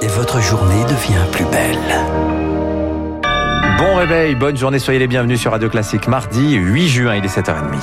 et votre journée devient plus belle. Bon réveil, bonne journée, soyez les bienvenus sur Radio Classique. Mardi 8 juin, il est 7h30.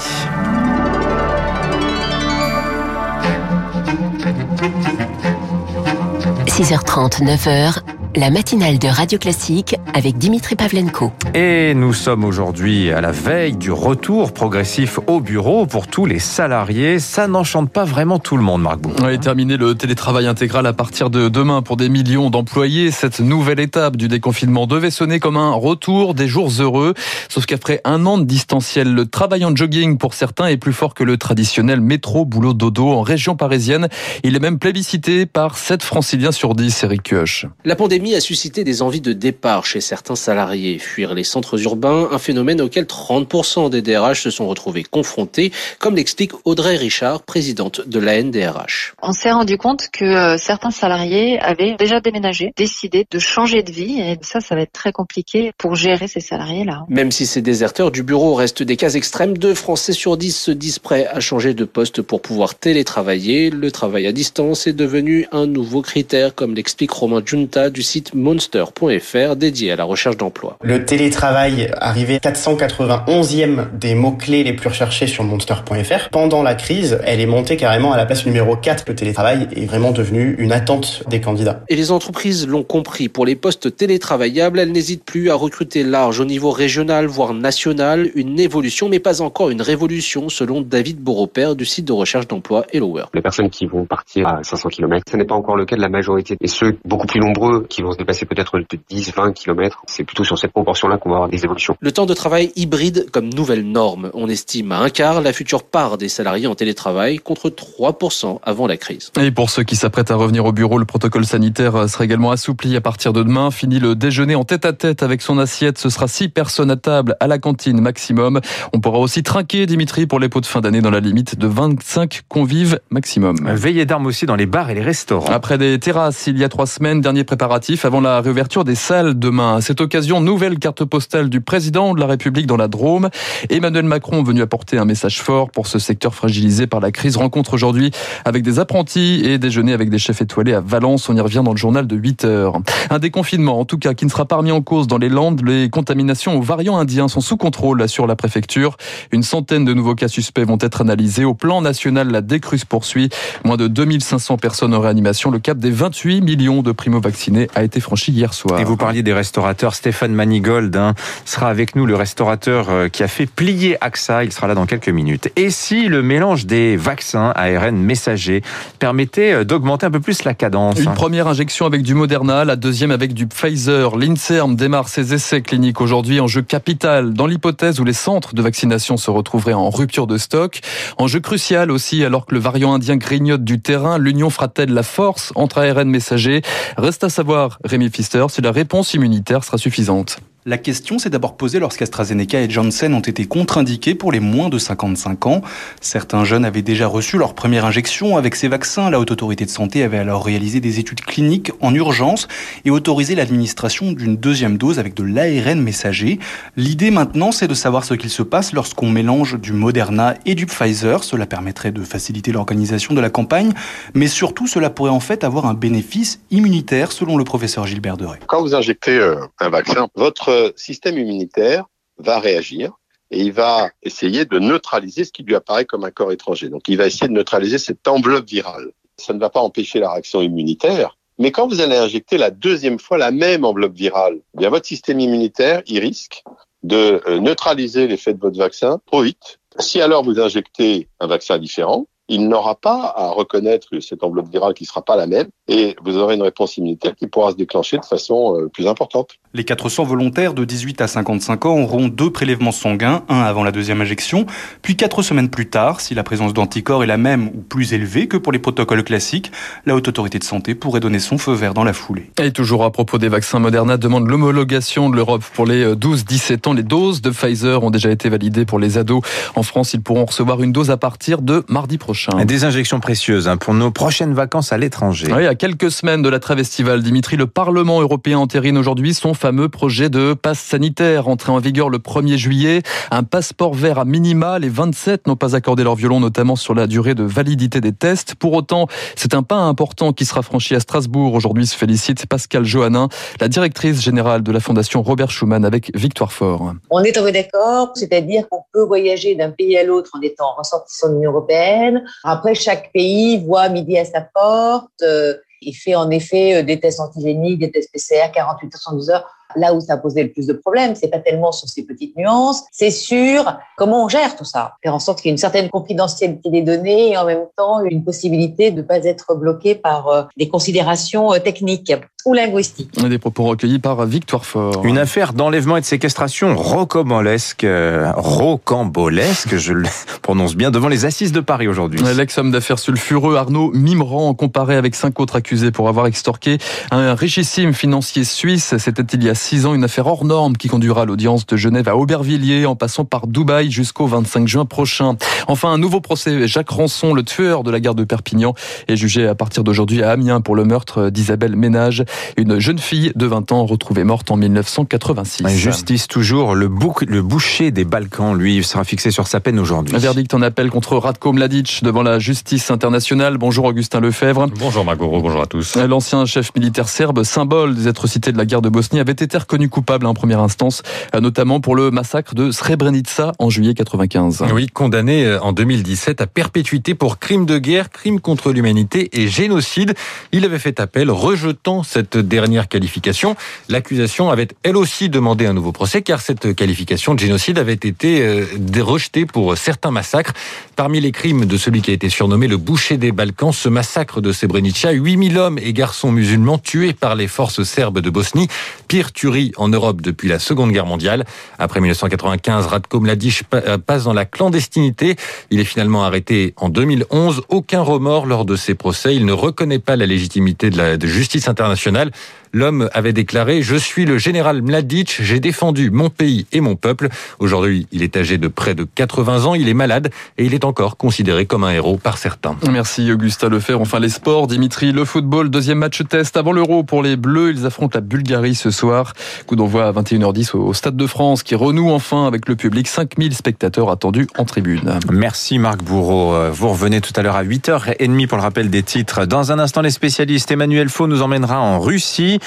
6h30, 9h, la matinale de Radio Classique avec Dimitri Pavlenko. Et nous sommes aujourd'hui à la veille du retour progressif au bureau pour tous les salariés. Ça n'enchante pas vraiment tout le monde, Marc Bou. Oui, terminé le télétravail intégral à partir de demain pour des millions d'employés. Cette nouvelle étape du déconfinement devait sonner comme un retour des jours heureux. Sauf qu'après un an de distanciel, le travail en jogging pour certains est plus fort que le traditionnel métro boulot dodo en région parisienne. Il est même plébiscité par 7 franciliens sur 10, Eric Kioch. La pandémie a suscité des envies de départ chez certains salariés. Fuir les centres urbains, un phénomène auquel 30% des DRH se sont retrouvés confrontés, comme l'explique Audrey Richard, présidente de la NDRH. On s'est rendu compte que euh, certains salariés avaient déjà déménagé, décidé de changer de vie, et ça, ça va être très compliqué pour gérer ces salariés-là. Même si ces déserteurs du bureau restent des cas extrêmes, deux Français sur 10 se disent prêts à changer de poste pour pouvoir télétravailler. Le travail à distance est devenu un nouveau critère, comme l'explique Romain Junta du site monster.fr dédié à la recherche d'emploi. Le télétravail arrivé 491e des mots-clés les plus recherchés sur monster.fr. Pendant la crise, elle est montée carrément à la place numéro 4. Le télétravail est vraiment devenu une attente des candidats. Et les entreprises l'ont compris. Pour les postes télétravaillables, elles n'hésitent plus à recruter large au niveau régional, voire national. Une évolution, mais pas encore une révolution, selon David Beaurepaire du site de recherche d'emploi HelloWork. Les personnes qui vont partir à 500 km, ce n'est pas encore le cas de la majorité. Et ceux beaucoup plus nombreux qui vont se dépasser peut-être de 10, 20 km, c'est plutôt sur cette proportion-là qu'on va avoir des évolutions. Le temps de travail hybride comme nouvelle norme. On estime à un quart la future part des salariés en télétravail contre 3% avant la crise. Et pour ceux qui s'apprêtent à revenir au bureau, le protocole sanitaire sera également assoupli à partir de demain. Fini le déjeuner en tête à tête avec son assiette. Ce sera 6 personnes à table à la cantine maximum. On pourra aussi trinquer, Dimitri, pour les pots de fin d'année dans la limite de 25 convives maximum. Veillée d'armes aussi dans les bars et les restaurants. Après des terrasses il y a trois semaines, dernier préparatif avant la réouverture des salles demain. À cette occasion, nouvelle carte postale du président de la République dans la Drôme. Emmanuel Macron venu apporter un message fort pour ce secteur fragilisé par la crise. Rencontre aujourd'hui avec des apprentis et déjeuner avec des chefs étoilés à Valence. On y revient dans le journal de 8 heures. Un déconfinement, en tout cas, qui ne sera pas remis en cause dans les Landes. Les contaminations aux variants indiens sont sous contrôle sur la préfecture. Une centaine de nouveaux cas suspects vont être analysés. Au plan national, la décrue se poursuit. Moins de 2500 personnes en réanimation. Le cap des 28 millions de primo-vaccinés a été franchi hier soir. Et vous parliez des restaurateurs. Stéphane Manigold hein, sera avec nous, le restaurateur euh, qui a fait plier AXA. Il sera là dans quelques minutes. Et si le mélange des vaccins ARN messagers permettait euh, d'augmenter un peu plus la cadence Une hein première injection avec du Moderna, la deuxième avec du Pfizer. L'INSERM démarre ses essais cliniques aujourd'hui. Enjeu capital dans l'hypothèse où les centres de vaccination se retrouveraient en rupture de stock. Enjeu crucial aussi alors que le variant indien grignote du terrain. L'union fera-t-elle la force entre ARN messagers Reste à savoir, Rémi Pfister, si la réponse immunitaire sera suffisante. La question s'est d'abord posée lorsqu'AstraZeneca et Janssen ont été contre-indiqués pour les moins de 55 ans. Certains jeunes avaient déjà reçu leur première injection avec ces vaccins. La Haute Autorité de Santé avait alors réalisé des études cliniques en urgence et autorisé l'administration d'une deuxième dose avec de l'ARN messager. L'idée maintenant, c'est de savoir ce qu'il se passe lorsqu'on mélange du Moderna et du Pfizer. Cela permettrait de faciliter l'organisation de la campagne, mais surtout cela pourrait en fait avoir un bénéfice immunitaire selon le professeur Gilbert Deray. Quand vous injectez euh, un vaccin, votre système immunitaire va réagir et il va essayer de neutraliser ce qui lui apparaît comme un corps étranger. Donc il va essayer de neutraliser cette enveloppe virale. Ça ne va pas empêcher la réaction immunitaire, mais quand vous allez injecter la deuxième fois la même enveloppe virale, eh bien votre système immunitaire, il risque de euh, neutraliser l'effet de votre vaccin trop vite. Si alors vous injectez un vaccin différent, il n'aura pas à reconnaître cette enveloppe virale qui ne sera pas la même et vous aurez une réponse immunitaire qui pourra se déclencher de façon euh, plus importante. Les 400 volontaires de 18 à 55 ans auront deux prélèvements sanguins, un avant la deuxième injection, puis quatre semaines plus tard, si la présence d'anticorps est la même ou plus élevée que pour les protocoles classiques, la Haute Autorité de Santé pourrait donner son feu vert dans la foulée. Et toujours à propos des vaccins, Moderna demande l'homologation de l'Europe pour les 12-17 ans. Les doses de Pfizer ont déjà été validées pour les ados. En France, ils pourront recevoir une dose à partir de mardi prochain. Des injections précieuses hein, pour nos prochaines vacances à l'étranger. Oui, à quelques semaines de la trêve estivale, Dimitri, le Parlement européen entérine aujourd'hui son fameux projet de passe sanitaire entré en vigueur le 1er juillet. Un passeport vert à minima. Les 27 n'ont pas accordé leur violon, notamment sur la durée de validité des tests. Pour autant, c'est un pas important qui sera franchi à Strasbourg. Aujourd'hui se félicite Pascal Johannin, la directrice générale de la Fondation Robert Schuman avec Victoire Fort. On est tombé d'accord, c'est-à-dire qu'on peut voyager d'un pays à l'autre en étant ressortissant de l'Union européenne. Après, chaque pays voit midi à sa porte euh, et fait en effet euh, des tests antigéniques, des tests PCR 48 heures, 72 heures là où ça posait le plus de problèmes, c'est pas tellement sur ces petites nuances, c'est sur comment on gère tout ça, faire en sorte qu'il y ait une certaine confidentialité des données et en même temps une possibilité de ne pas être bloqué par euh, des considérations euh, techniques ou linguistiques. Des propos recueillis par Victoire Fort. Une affaire d'enlèvement et de séquestration rocambolesque, euh, rocambolesque, je le prononce bien, devant les assises de Paris aujourd'hui. L'ex-homme d'affaires sulfureux Arnaud Mimran, comparé avec cinq autres accusés pour avoir extorqué un richissime financier suisse, c'était il y a six ans une affaire hors norme qui conduira l'audience de Genève à Aubervilliers en passant par Dubaï jusqu'au 25 juin prochain. Enfin, un nouveau procès. Jacques Ranson, le tueur de la gare de Perpignan, est jugé à partir d'aujourd'hui à Amiens pour le meurtre d'Isabelle Ménage, une jeune fille de 20 ans retrouvée morte en 1986. Justice toujours. Le, le boucher des Balkans, lui, sera fixé sur sa peine aujourd'hui. Un verdict en appel contre Radko Mladic devant la justice internationale. Bonjour Augustin Lefebvre. Bonjour Magoro, bonjour à tous. L'ancien chef militaire serbe, symbole des atrocités de la guerre de Bosnie, avait été reconnu coupable en première instance, euh, notamment pour le massacre de Srebrenica en juillet 95. Oui, condamné euh, en 2017 à perpétuité pour crime de guerre, crime contre l'humanité et génocide. Il avait fait appel, rejetant cette dernière qualification. L'accusation avait elle aussi demandé un nouveau procès, car cette qualification de génocide avait été euh, rejetée pour certains massacres. Parmi les crimes de celui qui a été surnommé le boucher des Balkans, ce massacre de Srebrenica, 8000 hommes et garçons musulmans tués par les forces serbes de Bosnie. Pire tuerie en Europe depuis la Seconde Guerre mondiale. Après 1995, Radko Mladic euh, passe dans la clandestinité. Il est finalement arrêté en 2011. Aucun remords lors de ses procès. Il ne reconnaît pas la légitimité de la justice internationale. L'homme avait déclaré Je suis le général Mladic, j'ai défendu mon pays et mon peuple. Aujourd'hui, il est âgé de près de 80 ans, il est malade et il est encore considéré comme un héros par certains. Merci Augustin Lefer. Enfin les sports, Dimitri, le football, deuxième match test avant l'Euro pour les Bleus. Ils affrontent la Bulgarie ce soir. Coup d'envoi à 21h10 au Stade de France qui renoue enfin avec le public. 5000 spectateurs attendus en tribune. Merci Marc Bourreau. Vous revenez tout à l'heure à 8h30 pour le rappel des titres. Dans un instant, les spécialistes Emmanuel Faux nous emmènera en Russie.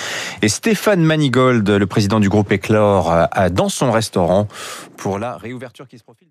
Et Stéphane Manigold, le président du groupe Éclore, dans son restaurant pour la réouverture qui se profile.